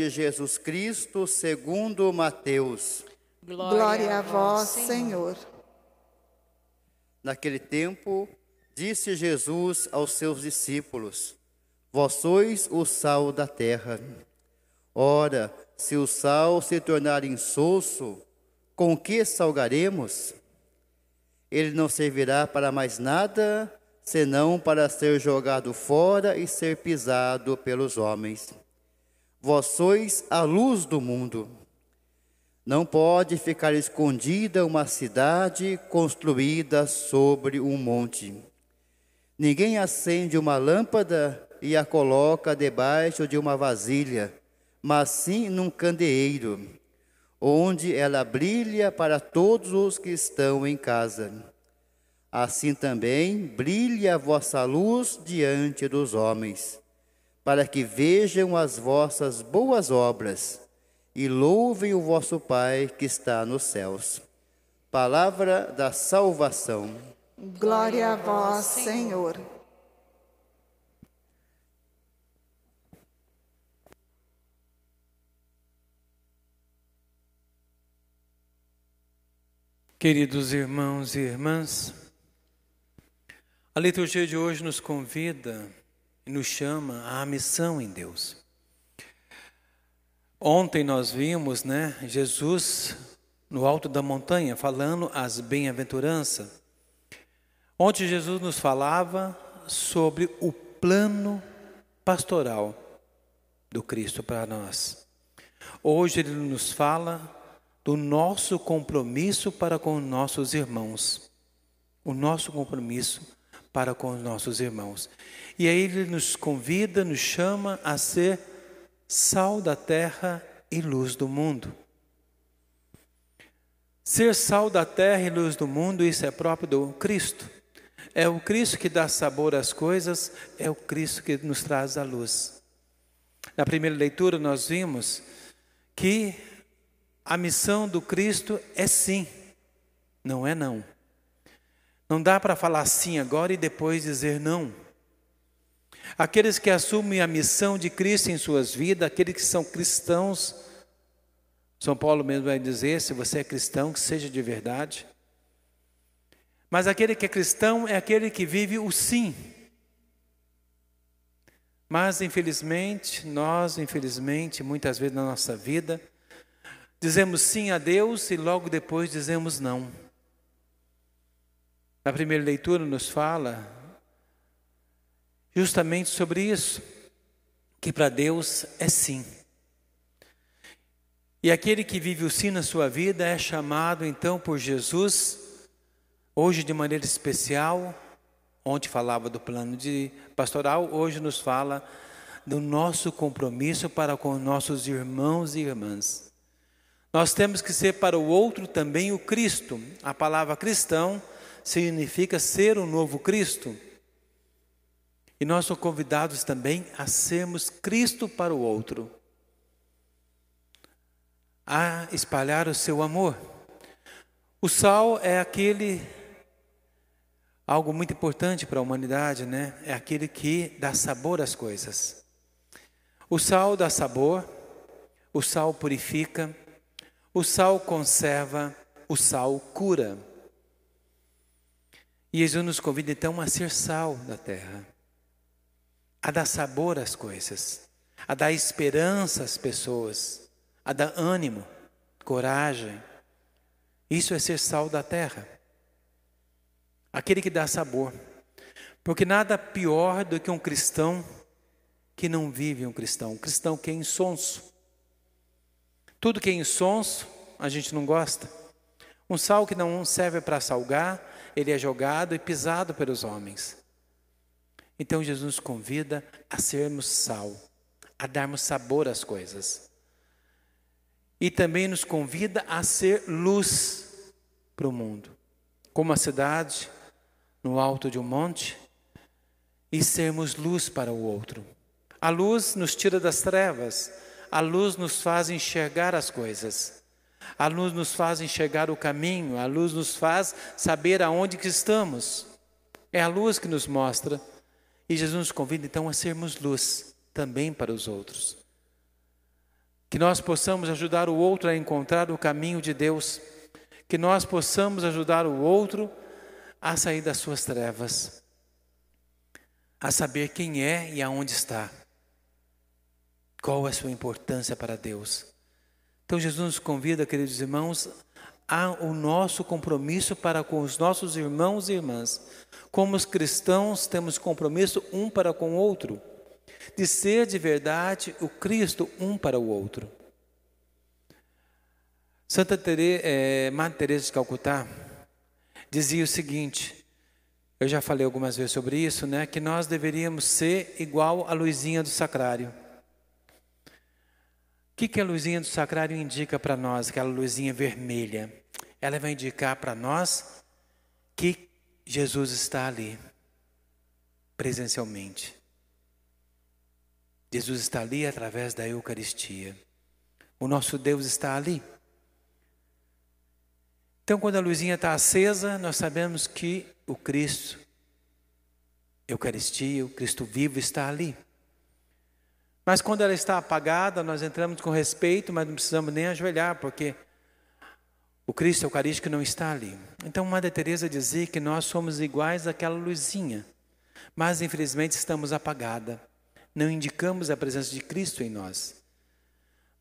de Jesus Cristo, segundo Mateus. Glória a vós, Senhor. Naquele tempo, disse Jesus aos seus discípulos: Vós sois o sal da terra. Ora, se o sal se tornar insosso, com que salgaremos? Ele não servirá para mais nada, senão para ser jogado fora e ser pisado pelos homens. Vós sois a luz do mundo. Não pode ficar escondida uma cidade construída sobre um monte. Ninguém acende uma lâmpada e a coloca debaixo de uma vasilha, mas sim num candeeiro, onde ela brilha para todos os que estão em casa. Assim também brilhe a vossa luz diante dos homens para que vejam as vossas boas obras e louvem o vosso Pai que está nos céus. Palavra da salvação. Glória a vós, Senhor. Queridos irmãos e irmãs, a liturgia de hoje nos convida nos chama à missão em Deus. Ontem nós vimos, né, Jesus no alto da montanha falando as bem-aventuranças. Ontem Jesus nos falava sobre o plano pastoral do Cristo para nós. Hoje ele nos fala do nosso compromisso para com nossos irmãos. O nosso compromisso para com os nossos irmãos. E aí ele nos convida, nos chama a ser sal da terra e luz do mundo. Ser sal da terra e luz do mundo, isso é próprio do Cristo. É o Cristo que dá sabor às coisas, é o Cristo que nos traz a luz. Na primeira leitura, nós vimos que a missão do Cristo é sim, não é não. Não dá para falar sim agora e depois dizer não. Aqueles que assumem a missão de Cristo em suas vidas, aqueles que são cristãos, São Paulo mesmo vai dizer: se você é cristão, que seja de verdade. Mas aquele que é cristão é aquele que vive o sim. Mas infelizmente, nós, infelizmente, muitas vezes na nossa vida, dizemos sim a Deus e logo depois dizemos não. Na primeira leitura nos fala justamente sobre isso, que para Deus é sim. E aquele que vive o sim na sua vida é chamado então por Jesus, hoje de maneira especial, ontem falava do plano de pastoral, hoje nos fala do nosso compromisso para com nossos irmãos e irmãs. Nós temos que ser para o outro também o Cristo. A palavra cristão significa ser o novo Cristo. E nós somos convidados também a sermos Cristo para o outro, a espalhar o seu amor. O sal é aquele algo muito importante para a humanidade, né? É aquele que dá sabor às coisas. O sal dá sabor, o sal purifica, o sal conserva, o sal cura. E Jesus nos convida então a ser sal da terra, a dar sabor às coisas, a dar esperança às pessoas, a dar ânimo, coragem. Isso é ser sal da terra. Aquele que dá sabor. Porque nada pior do que um cristão que não vive um cristão, um cristão que é insonso. Tudo que é insonso, a gente não gosta. Um sal que não serve para salgar, ele é jogado e pisado pelos homens. Então Jesus nos convida a sermos sal, a darmos sabor às coisas. E também nos convida a ser luz para o mundo, como a cidade no alto de um monte, e sermos luz para o outro. A luz nos tira das trevas, a luz nos faz enxergar as coisas. A luz nos faz enxergar o caminho, a luz nos faz saber aonde que estamos. É a luz que nos mostra. E Jesus nos convida então a sermos luz também para os outros. Que nós possamos ajudar o outro a encontrar o caminho de Deus. Que nós possamos ajudar o outro a sair das suas trevas. A saber quem é e aonde está. Qual é a sua importância para Deus. Então Jesus nos convida, queridos irmãos, a o nosso compromisso para com os nossos irmãos e irmãs. Como os cristãos temos compromisso um para com o outro, de ser de verdade o Cristo um para o outro. Santa Tere, é, Madre Teresa de Calcutá dizia o seguinte: eu já falei algumas vezes sobre isso, né? Que nós deveríamos ser igual a luzinha do sacrário. Que, que a luzinha do sacrário indica para nós? Aquela luzinha vermelha. Ela vai indicar para nós que Jesus está ali, presencialmente. Jesus está ali através da Eucaristia. O nosso Deus está ali. Então, quando a luzinha está acesa, nós sabemos que o Cristo, Eucaristia, o Cristo vivo está ali. Mas quando ela está apagada, nós entramos com respeito, mas não precisamos nem ajoelhar, porque o Cristo Eucarístico não está ali. Então, Madre Teresa dizia que nós somos iguais àquela luzinha, mas infelizmente estamos apagada. Não indicamos a presença de Cristo em nós.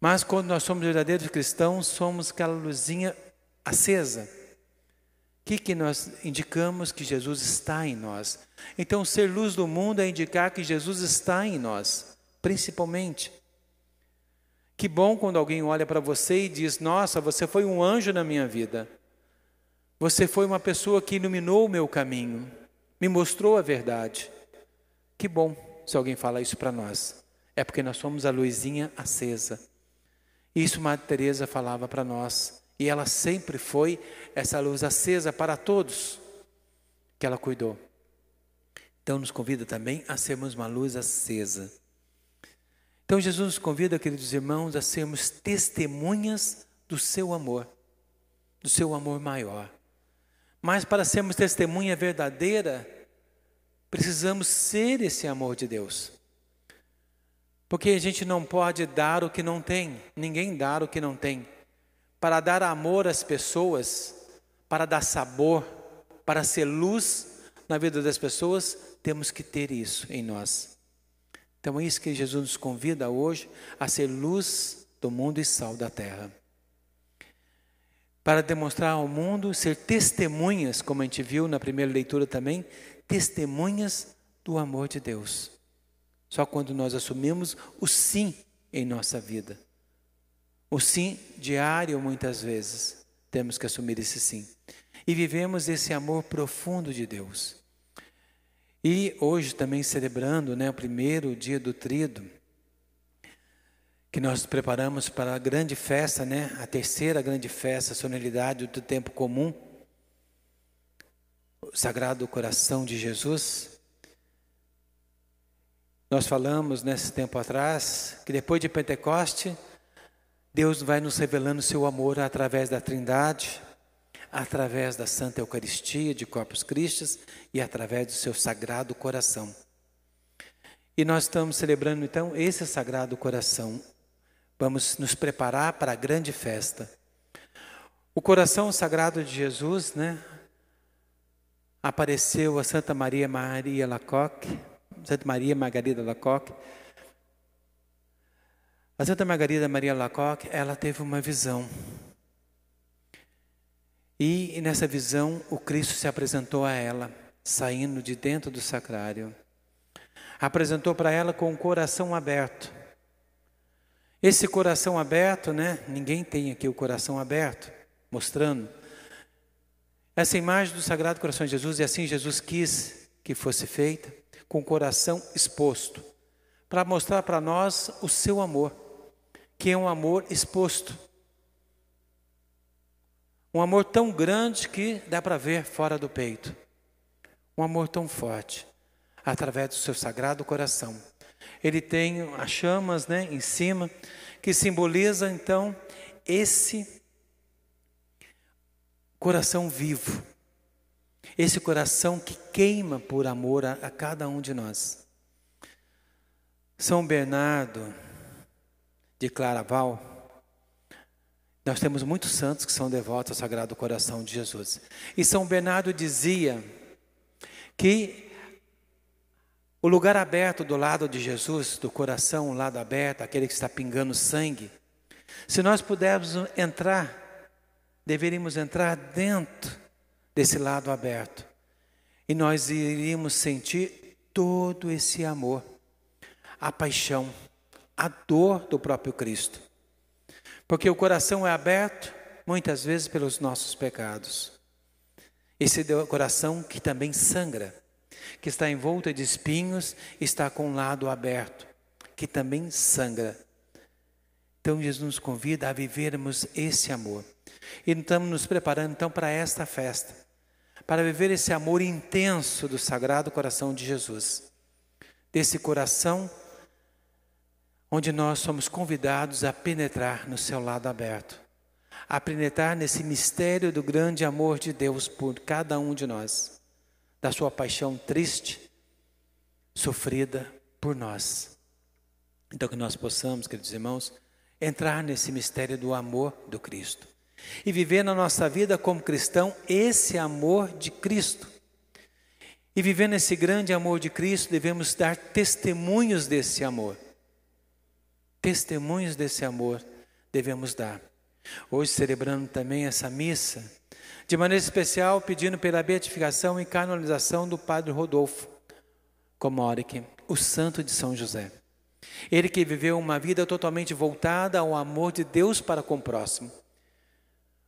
Mas quando nós somos verdadeiros cristãos, somos aquela luzinha acesa. O que, que nós indicamos que Jesus está em nós? Então, ser luz do mundo é indicar que Jesus está em nós, principalmente. Que bom quando alguém olha para você e diz: Nossa, você foi um anjo na minha vida. Você foi uma pessoa que iluminou o meu caminho, me mostrou a verdade. Que bom se alguém fala isso para nós. É porque nós somos a luzinha acesa. Isso Madre Teresa falava para nós. E ela sempre foi essa luz acesa para todos que ela cuidou. Então nos convida também a sermos uma luz acesa. Então Jesus nos convida, queridos irmãos, a sermos testemunhas do seu amor, do seu amor maior. Mas para sermos testemunha verdadeira, precisamos ser esse amor de Deus. Porque a gente não pode dar o que não tem, ninguém dá o que não tem para dar amor às pessoas, para dar sabor, para ser luz na vida das pessoas, temos que ter isso em nós. Então é isso que Jesus nos convida hoje a ser luz do mundo e sal da terra. Para demonstrar ao mundo, ser testemunhas, como a gente viu na primeira leitura também, testemunhas do amor de Deus. Só quando nós assumimos o sim em nossa vida. O sim diário, muitas vezes, temos que assumir esse sim. E vivemos esse amor profundo de Deus. E hoje também celebrando né, o primeiro dia do trido, que nós preparamos para a grande festa, né, a terceira grande festa, a solenidade do tempo comum, o Sagrado Coração de Jesus. Nós falamos nesse tempo atrás que depois de Pentecoste, Deus vai nos revelando seu amor através da Trindade, através da Santa Eucaristia de Corpus Christi e através do seu Sagrado Coração. E nós estamos celebrando então esse Sagrado Coração. Vamos nos preparar para a grande festa. O coração sagrado de Jesus, né? Apareceu a Santa Maria Maria Lacoque, Santa Maria Margarida Lacoque, a Santa Margarida Maria Lacoque, ela teve uma visão. E nessa visão, o Cristo se apresentou a ela, saindo de dentro do sacrário. Apresentou para ela com o coração aberto. Esse coração aberto, né? Ninguém tem aqui o coração aberto, mostrando. Essa imagem do Sagrado Coração de Jesus, e assim Jesus quis que fosse feita, com o coração exposto, para mostrar para nós o seu amor que é um amor exposto. Um amor tão grande que dá para ver fora do peito. Um amor tão forte, através do seu sagrado coração. Ele tem as chamas né, em cima, que simboliza então esse coração vivo, esse coração que queima por amor a, a cada um de nós. São Bernardo, de Claraval, nós temos muitos santos que são devotos ao Sagrado Coração de Jesus. E São Bernardo dizia que o lugar aberto do lado de Jesus, do coração, o lado aberto, aquele que está pingando sangue, se nós pudermos entrar, deveríamos entrar dentro desse lado aberto. E nós iríamos sentir todo esse amor, a paixão, a dor do próprio Cristo. Porque o coração é aberto muitas vezes pelos nossos pecados. Esse coração que também sangra, que está envolto de espinhos, está com o lado aberto, que também sangra. Então Jesus nos convida a vivermos esse amor. E estamos nos preparando então para esta festa, para viver esse amor intenso do Sagrado Coração de Jesus. Desse coração onde nós somos convidados a penetrar no seu lado aberto, a penetrar nesse mistério do grande amor de Deus por cada um de nós, da sua paixão triste, sofrida por nós. Então, que nós possamos, queridos irmãos, entrar nesse mistério do amor do Cristo e viver na nossa vida como cristão esse amor de Cristo. E vivendo esse grande amor de Cristo, devemos dar testemunhos desse amor testemunhos desse amor devemos dar. Hoje, celebrando também essa missa, de maneira especial, pedindo pela beatificação e canonização do Padre Rodolfo Comoric, o santo de São José. Ele que viveu uma vida totalmente voltada ao amor de Deus para com o próximo.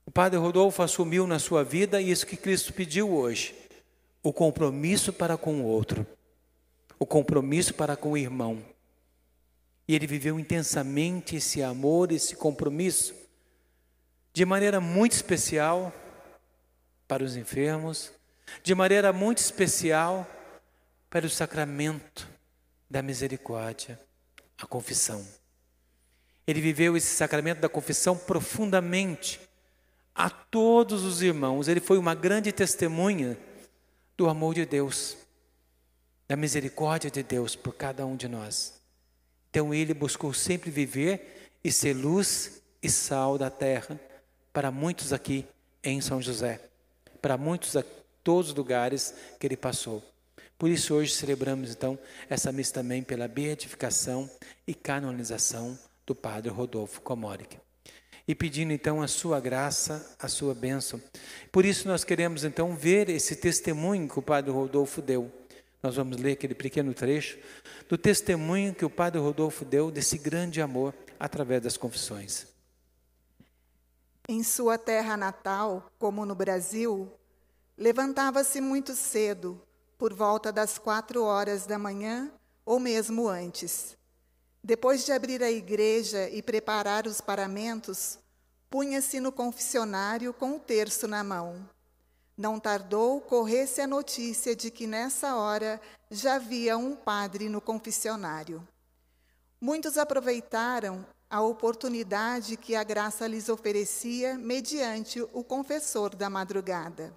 O Padre Rodolfo assumiu na sua vida isso que Cristo pediu hoje: o compromisso para com o outro, o compromisso para com o irmão, e ele viveu intensamente esse amor, esse compromisso, de maneira muito especial para os enfermos, de maneira muito especial para o sacramento da misericórdia, a confissão. Ele viveu esse sacramento da confissão profundamente a todos os irmãos. Ele foi uma grande testemunha do amor de Deus, da misericórdia de Deus por cada um de nós. Então ele buscou sempre viver e ser luz e sal da terra para muitos aqui em São José, para muitos a todos os lugares que ele passou. Por isso hoje celebramos então essa missa também pela beatificação e canonização do Padre Rodolfo Comoric. E pedindo então a sua graça, a sua bênção. Por isso nós queremos então ver esse testemunho que o Padre Rodolfo deu nós vamos ler aquele pequeno trecho do testemunho que o Padre Rodolfo deu desse grande amor através das confissões. Em sua terra natal, como no Brasil, levantava-se muito cedo, por volta das quatro horas da manhã ou mesmo antes. Depois de abrir a igreja e preparar os paramentos, punha-se no confessionário com o terço na mão não tardou, corresse a notícia de que nessa hora já havia um padre no confessionário. Muitos aproveitaram a oportunidade que a graça lhes oferecia mediante o confessor da madrugada.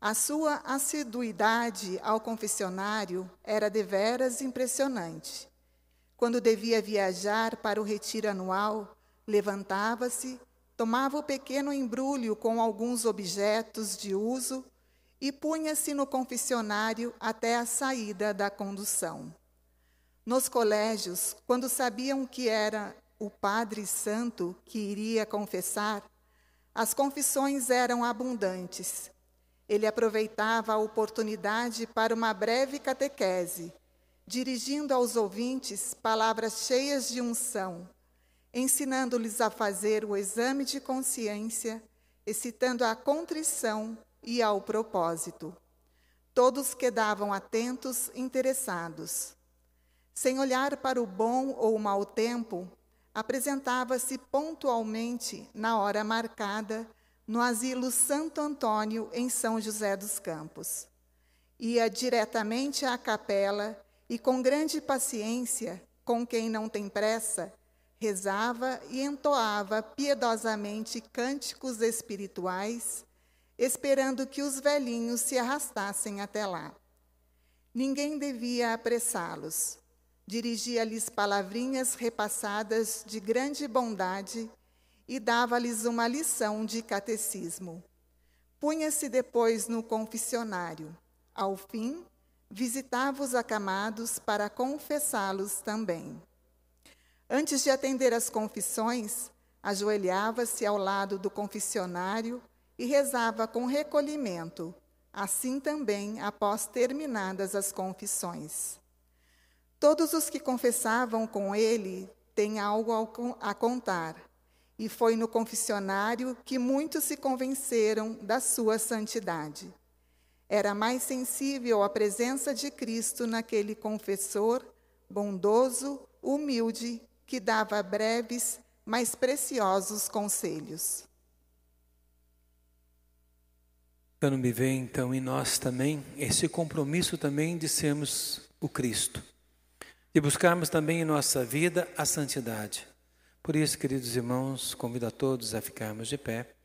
A sua assiduidade ao confessionário era deveras impressionante. Quando devia viajar para o retiro anual, levantava-se, tomava o pequeno embrulho com alguns objetos de uso e punha-se no confessionário até a saída da condução. Nos colégios, quando sabiam que era o Padre Santo que iria confessar, as confissões eram abundantes. Ele aproveitava a oportunidade para uma breve catequese, dirigindo aos ouvintes palavras cheias de unção ensinando-lhes a fazer o exame de consciência, excitando a contrição e ao propósito. Todos quedavam atentos, interessados. Sem olhar para o bom ou o mau tempo, apresentava-se pontualmente na hora marcada no asilo Santo Antônio, em São José dos Campos. Ia diretamente à capela e, com grande paciência, com quem não tem pressa, rezava e entoava piedosamente cânticos espirituais, esperando que os velhinhos se arrastassem até lá. Ninguém devia apressá-los. dirigia-lhes palavrinhas repassadas de grande bondade e dava-lhes uma lição de catecismo. Punha-se depois no confessionário. Ao fim, visitava os acamados para confessá-los também. Antes de atender às confissões, ajoelhava-se ao lado do confessionário e rezava com recolhimento, assim também após terminadas as confissões. Todos os que confessavam com ele têm algo a contar, e foi no confessionário que muitos se convenceram da sua santidade. Era mais sensível à presença de Cristo naquele confessor, bondoso, humilde, que dava breves, mas preciosos conselhos. Quando me vê então em nós também esse compromisso também de sermos o Cristo, de buscarmos também em nossa vida a santidade. Por isso, queridos irmãos, convido a todos a ficarmos de pé.